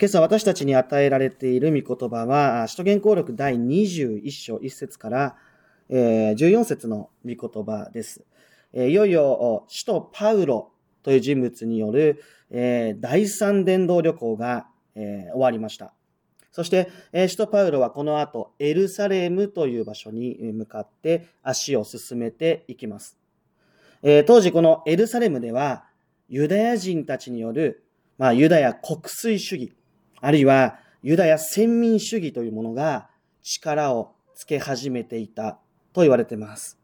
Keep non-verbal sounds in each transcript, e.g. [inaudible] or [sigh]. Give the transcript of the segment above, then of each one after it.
今朝私たちに与えられている御言葉は、使徒言行録第21章1節から14節の御言葉です。いよいよ、使徒パウロという人物による第三伝道旅行が終わりました。そして、使徒パウロはこの後、エルサレムという場所に向かって足を進めていきます。当時このエルサレムでは、ユダヤ人たちによる、まあ、ユダヤ国粋主義、あるいはユダヤ先民主義というものが力をつけ始めていたと言われています。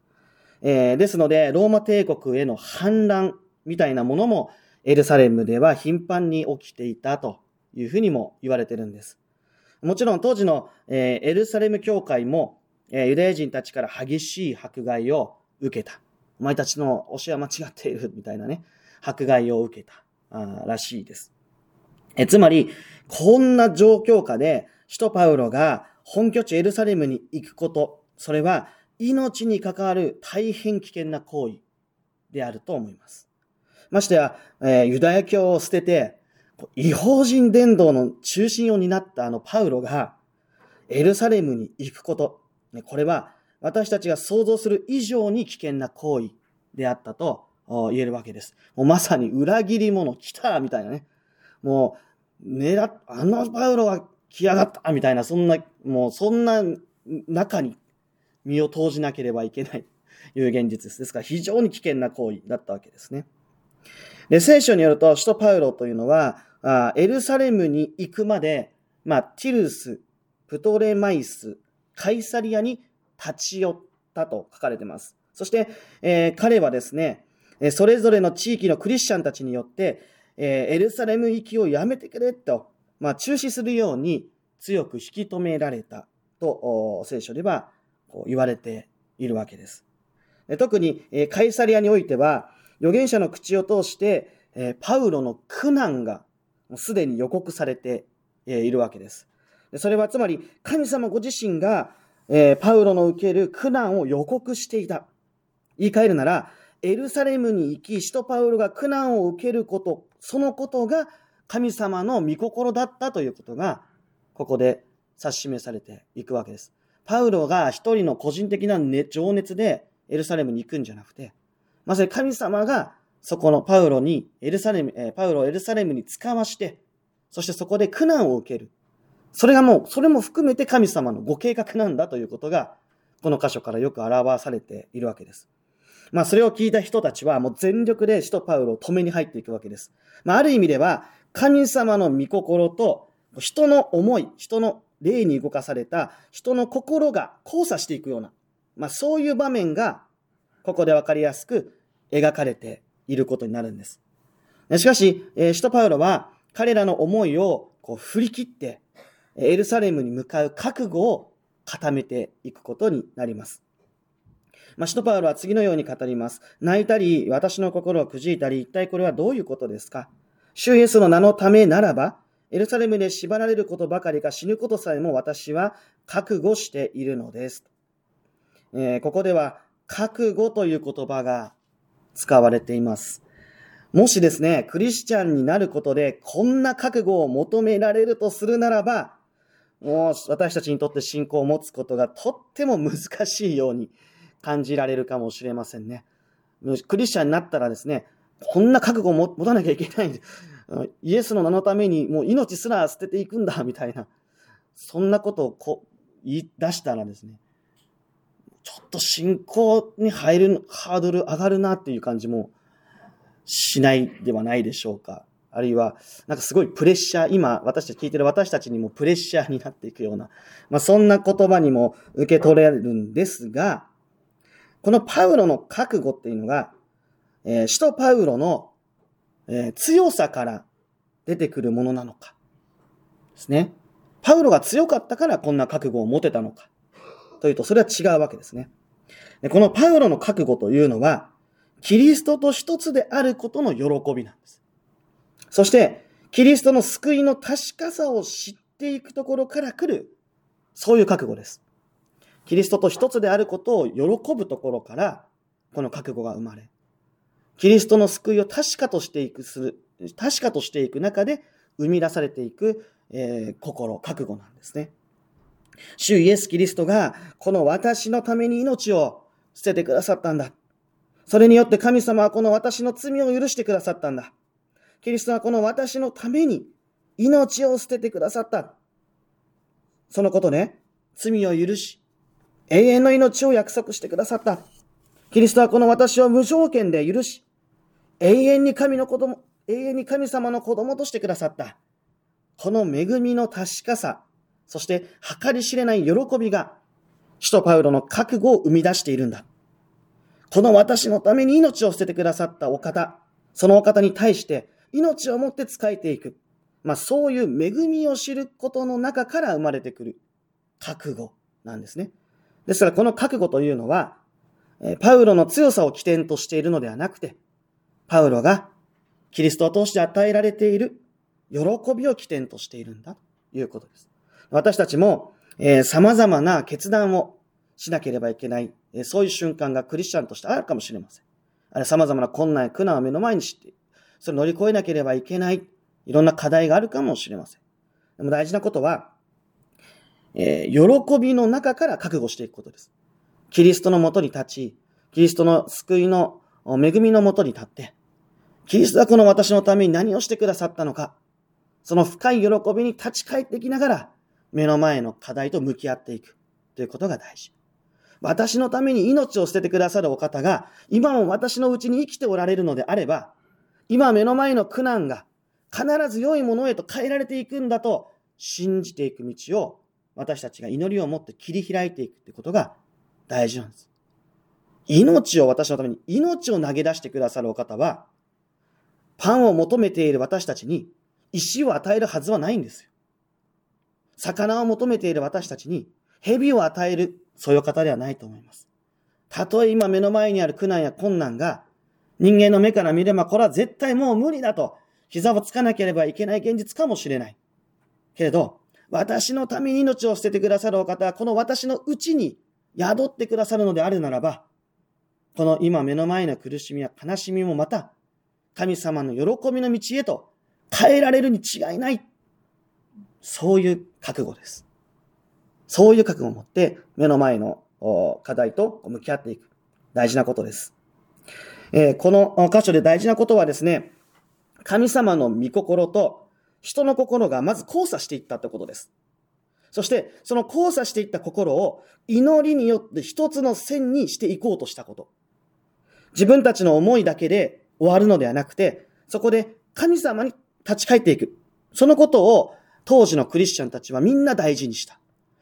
えー、ですので、ローマ帝国への反乱みたいなものもエルサレムでは頻繁に起きていたというふうにも言われてるんです。もちろん当時の、えー、エルサレム教会も、えー、ユダヤ人たちから激しい迫害を受けた。お前たちの教えは間違っているみたいなね、迫害を受けたあらしいです。えつまり、こんな状況下で、首都パウロが本拠地エルサレムに行くこと、それは命に関わる大変危険な行為であると思います。ましてや、えー、ユダヤ教を捨てて、違法人伝道の中心を担ったあのパウロが、エルサレムに行くこと、これは私たちが想像する以上に危険な行為であったと言えるわけです。もうまさに裏切り者来たみたいなね。もう、狙っ、あのパウロが来やがったみたいな、そんな、もうそんな中に身を投じなければいけないと [laughs] いう現実です。ですから非常に危険な行為だったわけですね。で、聖書によると、首都パウロというのは、あエルサレムに行くまで、まあ、ティルス、プトレマイス、カイサリアに立ち寄ったと書かれています。そして、えー、彼はですね、それぞれの地域のクリスチャンたちによって、えー、エルサレム行きをやめてくれと、まあ、中止するように強く引き止められたと聖書ではこう言われているわけです。特に、え、カイサリアにおいては、預言者の口を通して、え、パウロの苦難がもうすでに予告されているわけです。それはつまり神様ご自身が、え、パウロの受ける苦難を予告していた。言い換えるなら、エルサレムに行き、使徒パウロが苦難を受けること、そのことが神様の御心だったということが、ここで指し示されていくわけです。パウロが一人の個人的な、情熱でエルサレムに行くんじゃなくて、まさに神様がそこのパウロに、エルサレム、パウロをエルサレムに使わして、そしてそこで苦難を受ける。それがもう、それも含めて神様のご計画なんだということが、この箇所からよく表されているわけです。まあそれを聞いた人たちはもう全力で使徒パウロを止めに入っていくわけです。まあある意味では神様の御心と人の思い、人の霊に動かされた人の心が交差していくような、まあそういう場面がここでわかりやすく描かれていることになるんです。しかし、使徒パウロは彼らの思いをこう振り切ってエルサレムに向かう覚悟を固めていくことになります。まあ、使徒パウロは次のように語ります。泣いたり、私の心をくじいたり、一体これはどういうことですか？主イエスの名のためならば、エルサレムで縛られることばかりか死ぬことさえも私は覚悟しているのです。えー、ここでは、覚悟という言葉が使われています。もしですね、クリスチャンになることで、こんな覚悟を求められるとするならば、もう私たちにとって信仰を持つことがとっても難しいように感じられるかもしれませんね。クリスチャンになったらですね、こんな覚悟を持たなきゃいけない。[laughs] イエスの名のためにもう命すら捨てていくんだ、[laughs] みたいな。そんなことをこ言い出したらですね、ちょっと信仰に入るハードル上がるなっていう感じもしないではないでしょうか。あるいは、なんかすごいプレッシャー、今私たち聞いてる私たちにもプレッシャーになっていくような、まあそんな言葉にも受け取れるんですが、このパウロの覚悟っていうのが、えー、使徒パウロの、えー、強さから出てくるものなのか。ですね。パウロが強かったからこんな覚悟を持てたのか。というと、それは違うわけですね。でこのパウロの覚悟というのは、キリストと一つであることの喜びなんです。そして、キリストの救いの確かさを知っていくところから来る、そういう覚悟です。キリストと一つであることを喜ぶところから、この覚悟が生まれ、キリストの救いを確かとしていくする、確かとしていく中で生み出されていくえー、心、覚悟なんですね。主イエス・キリストが、この私のために命を捨ててくださったんだ。それによって神様はこの私の罪を許してくださったんだ。キリストはこの私のために命を捨ててくださった。そのことね、罪を許し、永遠の命を約束してくださった。キリストはこの私を無条件で許し、永遠に神の子供、永遠に神様の子供としてくださった。この恵みの確かさ、そして計り知れない喜びが、使徒パウロの覚悟を生み出しているんだ。この私のために命を捨ててくださったお方、そのお方に対して命をもって仕えていく。まあそういう恵みを知ることの中から生まれてくる覚悟なんですね。ですからこの覚悟というのは、パウロの強さを起点としているのではなくて、パウロがキリストを通して与えられている喜びを起点としているんだということです。私たちも、えー、様々な決断をしなければいけない、えー、そういう瞬間がクリスチャンとしてあるかもしれません。あれ様々な困難や苦難を目の前にして、それを乗り越えなければいけない、いろんな課題があるかもしれません。でも大事なことは、えー、喜びの中から覚悟していくことです。キリストのもとに立ち、キリストの救いの恵みのもとに立って、キリストはこの私のために何をしてくださったのか、その深い喜びに立ち返っていきながら、目の前の課題と向き合っていくということが大事。私のために命を捨ててくださるお方が、今も私のうちに生きておられるのであれば、今目の前の苦難が必ず良いものへと変えられていくんだと信じていく道を私たちが祈りを持って切り開いていくってことが大事なんです。命を私のために命を投げ出してくださるお方は、パンを求めている私たちに石を与えるはずはないんですよ。魚を求めている私たちに蛇を与える、そういう方ではないと思います。たとえ今目の前にある苦難や困難が人間の目から見ればこれは絶対もう無理だと膝をつかなければいけない現実かもしれない。けれど、私のために命を捨ててくださるお方はこの私のうちに宿ってくださるのであるならば、この今目の前の苦しみや悲しみもまた神様の喜びの道へと変えられるに違いない。そういう覚悟です。そういう覚悟を持って目の前の課題と向き合っていく。大事なことです。えー、この箇所で大事なことはですね、神様の御心と人の心がまず交差していったってことです。そして、その交差していった心を祈りによって一つの線にしていこうとしたこと。自分たちの思いだけで終わるのではなくて、そこで神様に立ち返っていく。そのことを当時のクリスチャンたちはみんな大事にした。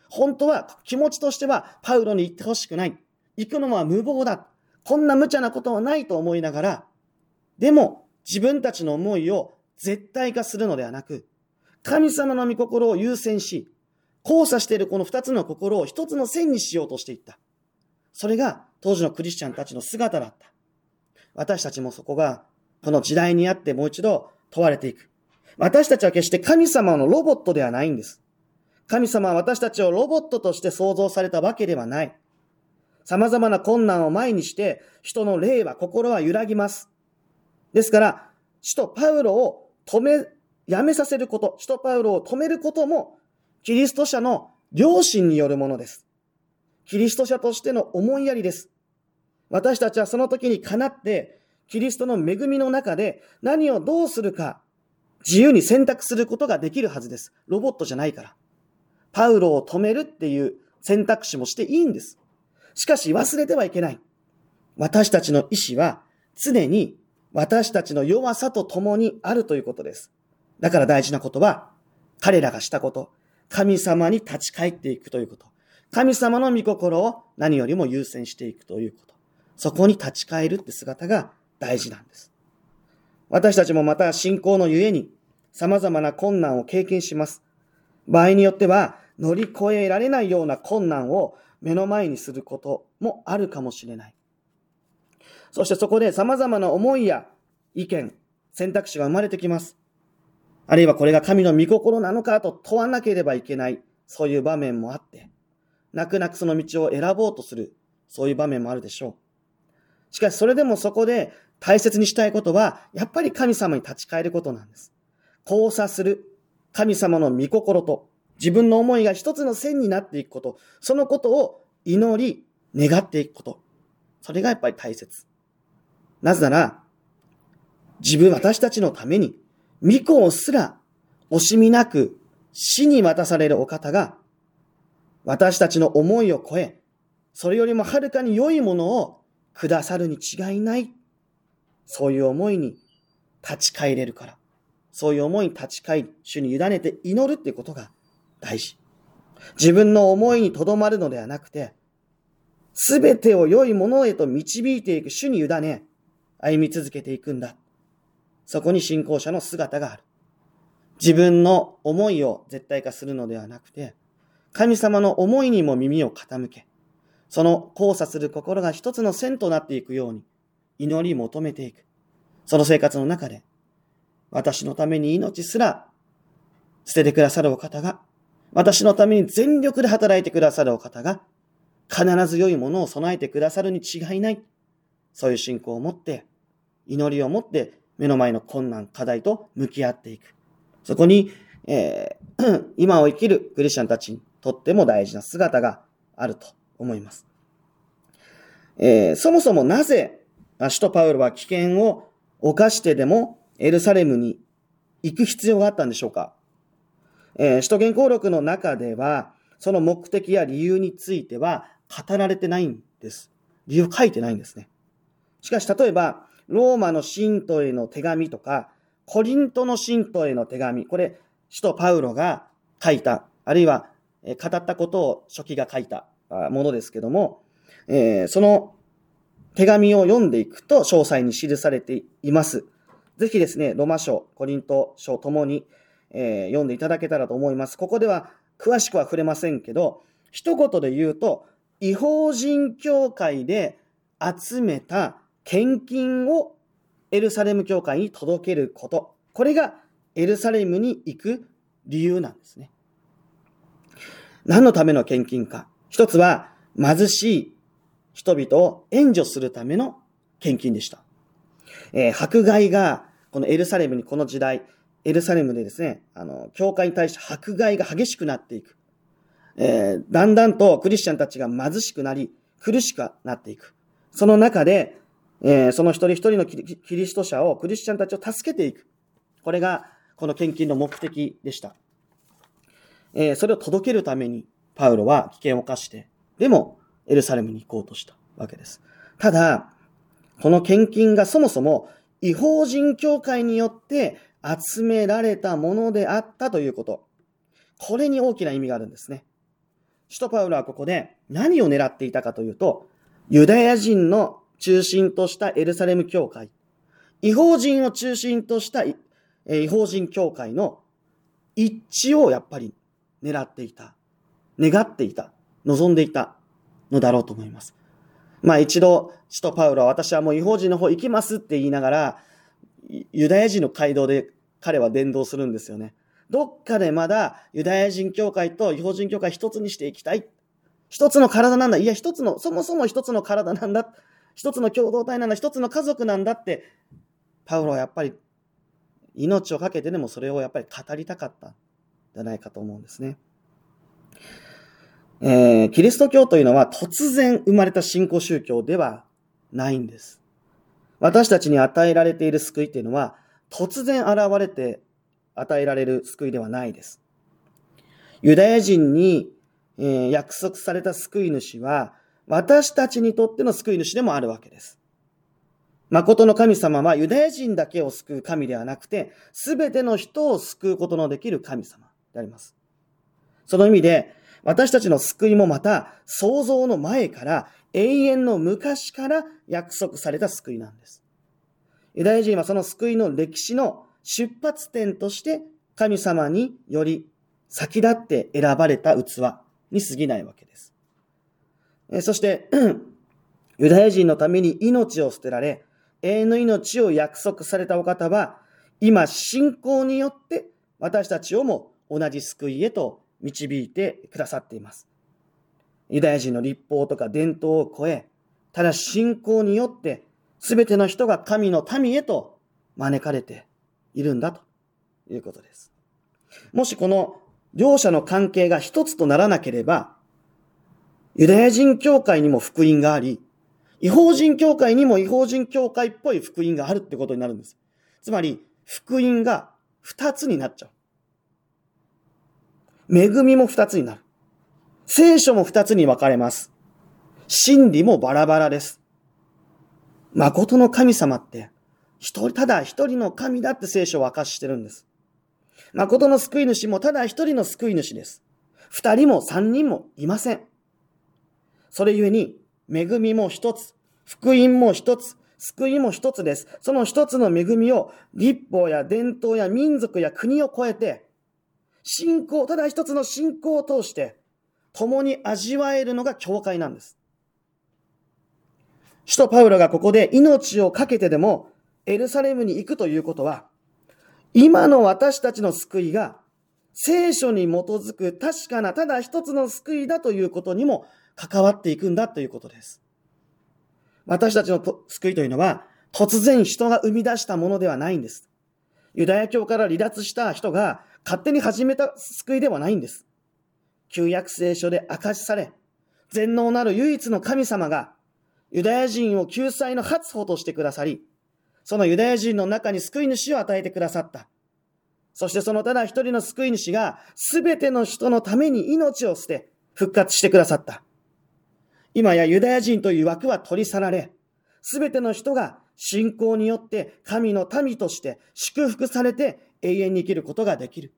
本当は気持ちとしてはパウロに行ってほしくない。行くのは無謀だ。こんな無茶なことはないと思いながら、でも自分たちの思いを絶対化するのではなく、神様の御心を優先し、交差しているこの二つの心を一つの線にしようとしていった。それが当時のクリスチャンたちの姿だった。私たちもそこがこの時代にあってもう一度問われていく。私たちは決して神様のロボットではないんです。神様は私たちをロボットとして創造されたわけではない。様々な困難を前にして、人の霊は、心は揺らぎます。ですから、使徒パウロを止め、やめさせること、使徒パウロを止めることも、キリスト者の良心によるものです。キリスト者としての思いやりです。私たちはその時にかなって、キリストの恵みの中で何をどうするか、自由に選択することができるはずです。ロボットじゃないから。パウロを止めるっていう選択肢もしていいんです。しかし忘れてはいけない。私たちの意志は常に私たちの弱さと共にあるということです。だから大事なことは、彼らがしたこと、神様に立ち返っていくということ。神様の御心を何よりも優先していくということ。そこに立ち返るって姿が大事なんです。私たちもまた信仰のゆえに様々な困難を経験します。場合によっては乗り越えられないような困難を目の前にすることもあるかもしれない。そしてそこで様々な思いや意見、選択肢が生まれてきます。あるいはこれが神の御心なのかと問わなければいけない、そういう場面もあって、泣く泣くその道を選ぼうとする、そういう場面もあるでしょう。しかしそれでもそこで大切にしたいことは、やっぱり神様に立ち返ることなんです。交差する、神様の御心と自分の思いが一つの線になっていくこと、そのことを祈り、願っていくこと。それがやっぱり大切。なぜなら、自分、私たちのために、御子をすら惜しみなく死に渡されるお方が、私たちの思いを超え、それよりもはるかに良いものをくださるに違いない。そういう思いに立ち返れるから。そういう思いに立ち返り、主に委ねて祈るっていうことが大事。自分の思いにとどまるのではなくて、すべてを良いものへと導いていく主に委ね、歩み続けていくんだ。そこに信仰者の姿がある。自分の思いを絶対化するのではなくて、神様の思いにも耳を傾け、その交差する心が一つの線となっていくように、祈り求めていく。その生活の中で、私のために命すら捨ててくださるお方が、私のために全力で働いてくださるお方が、必ず良いものを備えてくださるに違いない。そういう信仰を持って、祈りを持って、目の前の困難、課題と向き合っていく。そこに、えー、[clears throat] 今を生きるクリスチャンたちにとっても大事な姿があると思います。えー、そもそもなぜ、首都パウロは危険を犯してでもエルサレムに行く必要があったんでしょうか、えー、首都原稿録の中では、その目的や理由については語られてないんです。理由書いてないんですね。しかし、例えば、ローマの信徒への手紙とか、コリントの信徒への手紙、これ、首都パウロが書いた、あるいは語ったことを書記が書いたものですけども、えー、その手紙を読んでいくと詳細に記されています。ぜひですね、ロマ書、コリント書ともに、えー、読んでいただけたらと思います。ここでは詳しくは触れませんけど、一言で言うと、違法人協会で集めた献金をエルサレム教会に届けること。これがエルサレムに行く理由なんですね。何のための献金か。一つは貧しい人々を援助するための献金でした。えー、迫害が、このエルサレムにこの時代、エルサレムでですね、あの、教会に対して迫害が激しくなっていく。えー、だんだんとクリスチャンたちが貧しくなり、苦しくなっていく。その中で、えー、その一人一人のキリスト者を、クリスチャンたちを助けていく。これが、この献金の目的でした。えー、それを届けるために、パウロは危険を冒して、でも、エルサレムに行こうとしたわけです。ただ、この献金がそもそも違法人協会によって集められたものであったということ。これに大きな意味があるんですね。使徒パウロはここで何を狙っていたかというと、ユダヤ人の中心としたエルサレム教会、違法人を中心とした違法人教会の一致をやっぱり狙っていた、願っていた、望んでいたのだろうと思います。まあ一度、使徒パウロは私はもう違法人の方行きますって言いながら、ユダヤ人の街道で彼は伝道するんですよね。どっかでまだユダヤ人教会と違法人教会一つにしていきたい。一つの体なんだ。いや、一つの、そもそも一つの体なんだ。一つの共同体なんだ。一つの家族なんだって、パウロはやっぱり命を懸けてでもそれをやっぱり語りたかったんじゃないかと思うんですね。えー、キリスト教というのは突然生まれた信仰宗教ではないんです。私たちに与えられている救いっていうのは突然現れて与えられる救いではないです。ユダヤ人に、えー、約束された救い主は私たちにとっての救い主でもあるわけです。誠の神様はユダヤ人だけを救う神ではなくて、すべての人を救うことのできる神様であります。その意味で、私たちの救いもまた創造の前から永遠の昔から約束された救いなんです。ユダヤ人はその救いの歴史の出発点として神様により先立って選ばれた器に過ぎないわけです。そして、[clears throat] ユダヤ人のために命を捨てられ、永遠の命を約束されたお方は、今信仰によって私たちをも同じ救いへと導いてくださっています。ユダヤ人の立法とか伝統を超え、ただ信仰によって全ての人が神の民へと招かれているんだということです。もしこの両者の関係が一つとならなければ、ユダヤ人教会にも福音があり、違法人教会にも違法人教会っぽい福音があるってことになるんです。つまり、福音が二つになっちゃう。恵みも二つになる。聖書も二つに分かれます。真理もバラバラです。誠の神様って、一人、ただ一人の神だって聖書を明かしてるんです。誠の救い主もただ一人の救い主です。二人も三人もいません。それゆえに、恵みも一つ、福音も一つ、救いも一つです。その一つの恵みを立法や伝統や民族や国を超えて、信仰、ただ一つの信仰を通して、共に味わえるのが教会なんです。使徒パウロがここで命を懸けてでもエルサレムに行くということは、今の私たちの救いが聖書に基づく確かなただ一つの救いだということにも関わっていくんだということです。私たちの救いというのは突然人が生み出したものではないんです。ユダヤ教から離脱した人が勝手に始めた救いではないんです。旧約聖書で明かしされ、全能なる唯一の神様がユダヤ人を救済の初歩としてくださり、そのユダヤ人の中に救い主を与えてくださった。そしてそのただ一人の救い主が全ての人のために命を捨て復活してくださった。今やユダヤ人という枠は取り去られ、全ての人が信仰によって神の民として祝福されて永遠に生きることができる。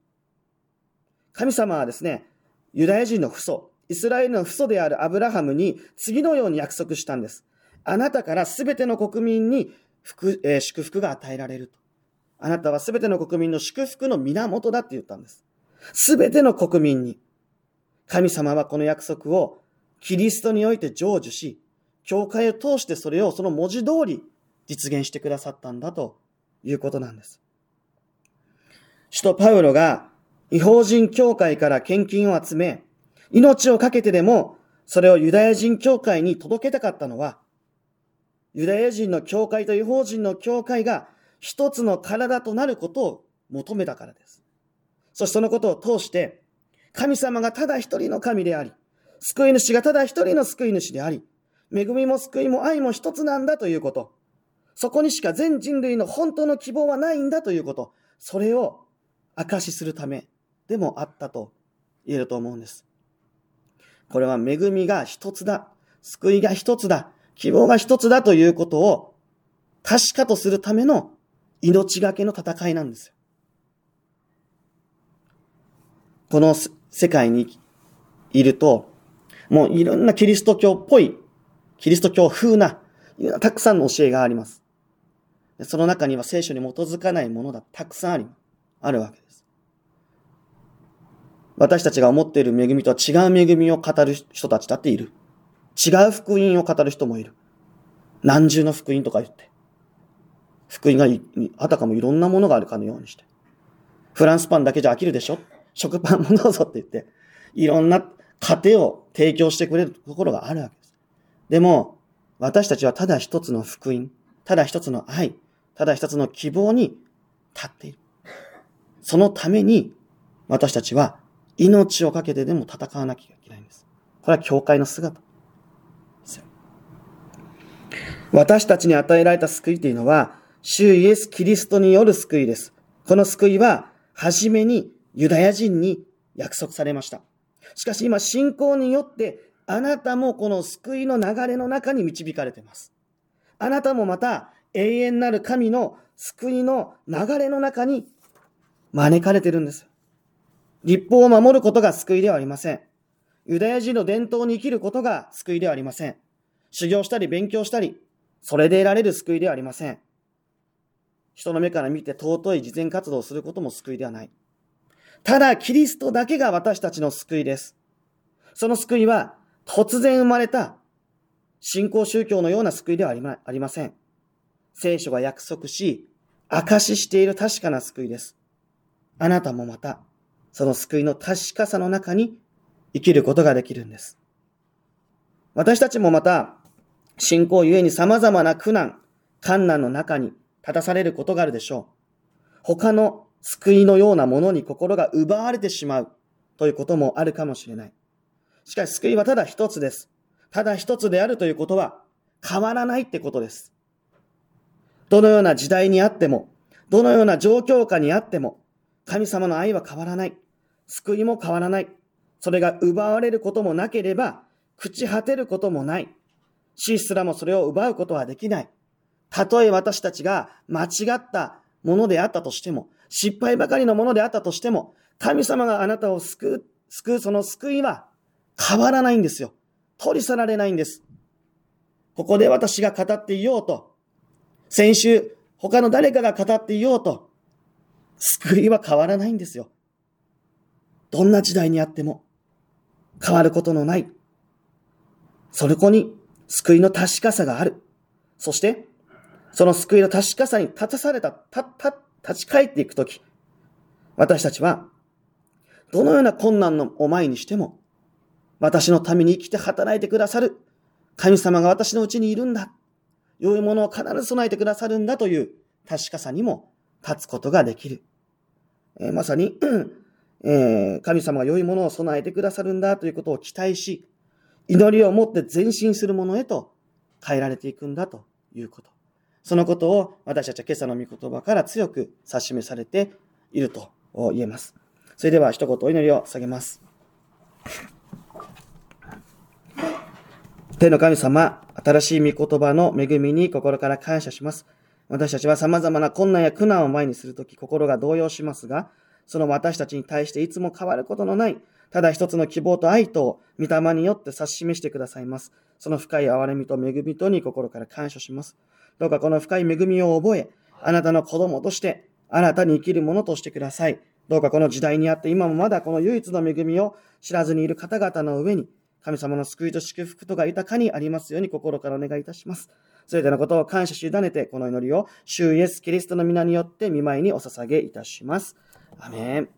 神様はですね、ユダヤ人の父祖、イスラエルの父祖であるアブラハムに次のように約束したんです。あなたから全ての国民に福、えー、祝福が与えられると。あなたはすべての国民の祝福の源だって言ったんです。すべての国民に。神様はこの約束をキリストにおいて成就し、教会を通してそれをその文字通り実現してくださったんだということなんです。使徒パウロが違法人教会から献金を集め、命を懸けてでもそれをユダヤ人教会に届けたかったのは、ユダヤ人の教会と違法人の教会が一つの体となることを求めたからです。そしてそのことを通して、神様がただ一人の神であり、救い主がただ一人の救い主であり、恵みも救いも愛も一つなんだということ。そこにしか全人類の本当の希望はないんだということ。それを証しするためでもあったと言えると思うんです。これは恵みが一つだ。救いが一つだ。希望が一つだということを確かとするための命がけの戦いなんですよ。この世界にいると、もういろんなキリスト教っぽい、キリスト教風な、たくさんの教えがあります。その中には聖書に基づかないものがたくさんあり、あるわけです。私たちが思っている恵みとは違う恵みを語る人たちだっている。違う福音を語る人もいる。何重の福音とか言って。福音があたかもいろんなものがあるかのようにして。フランスパンだけじゃ飽きるでしょ食パンもどうぞって言って、いろんな家庭を提供してくれるところがあるわけです。でも、私たちはただ一つの福音、ただ一つの愛、ただ一つの希望に立っている。そのために、私たちは命を懸けてでも戦わなきゃいけないんです。これは教会の姿。私たちに与えられた救いというのは、主イエス・キリストによる救いです。この救いは、はじめにユダヤ人に約束されました。しかし今、信仰によって、あなたもこの救いの流れの中に導かれています。あなたもまた、永遠なる神の救いの流れの中に招かれてるんです。立法を守ることが救いではありません。ユダヤ人の伝統に生きることが救いではありません。修行したり勉強したり、それで得られる救いではありません。人の目から見て尊い慈善活動をすることも救いではない。ただ、キリストだけが私たちの救いです。その救いは、突然生まれた信仰宗教のような救いではありません。聖書が約束し、証ししている確かな救いです。あなたもまた、その救いの確かさの中に生きることができるんです。私たちもまた、信仰ゆえに様々な苦難、困難の中に立たされることがあるでしょう。他の救いのようなものに心が奪われてしまうということもあるかもしれない。しかし救いはただ一つです。ただ一つであるということは変わらないってことです。どのような時代にあっても、どのような状況下にあっても、神様の愛は変わらない。救いも変わらない。それが奪われることもなければ、朽ち果てることもない。死すらもそれを奪うことはできない。たとえ私たちが間違ったものであったとしても、失敗ばかりのものであったとしても、神様があなたを救う、救うその救いは変わらないんですよ。取り去られないんです。ここで私が語っていようと、先週他の誰かが語っていようと、救いは変わらないんですよ。どんな時代にあっても変わることのない、それこに救いの確かさがある。そして、その救いの確かさに立たされた、た、た、立ち返っていくとき、私たちは、どのような困難のを前にしても、私のために生きて働いてくださる神様が私のうちにいるんだ。良いものを必ず備えてくださるんだという確かさにも立つことができる。えー、まさにえー、神様が良いものを備えてくださるんだということを期待し、祈りを持って前進するものへと変えられていくんだということ。そのことを私たちは今朝の御言葉から強く指し示されていると言えます。それでは一言お祈りを下げます。天の神様、新しい御言葉の恵みに心から感謝します。私たちは様々な困難や苦難を前にするとき心が動揺しますが、その私たちに対していつも変わることのない、ただ一つの希望と愛と御霊によって指し示してくださいます。その深い憐れみと恵みとに心から感謝します。どうかこの深い恵みを覚え、あなたの子供として、新たに生きるものとしてください。どうかこの時代にあって今もまだこの唯一の恵みを知らずにいる方々の上に、神様の救いと祝福とが豊かにありますように心からお願いいたします。すべてのことを感謝し委ねて、この祈りを、主イエス・キリストの皆によって見舞いにお捧げいたします。アメン。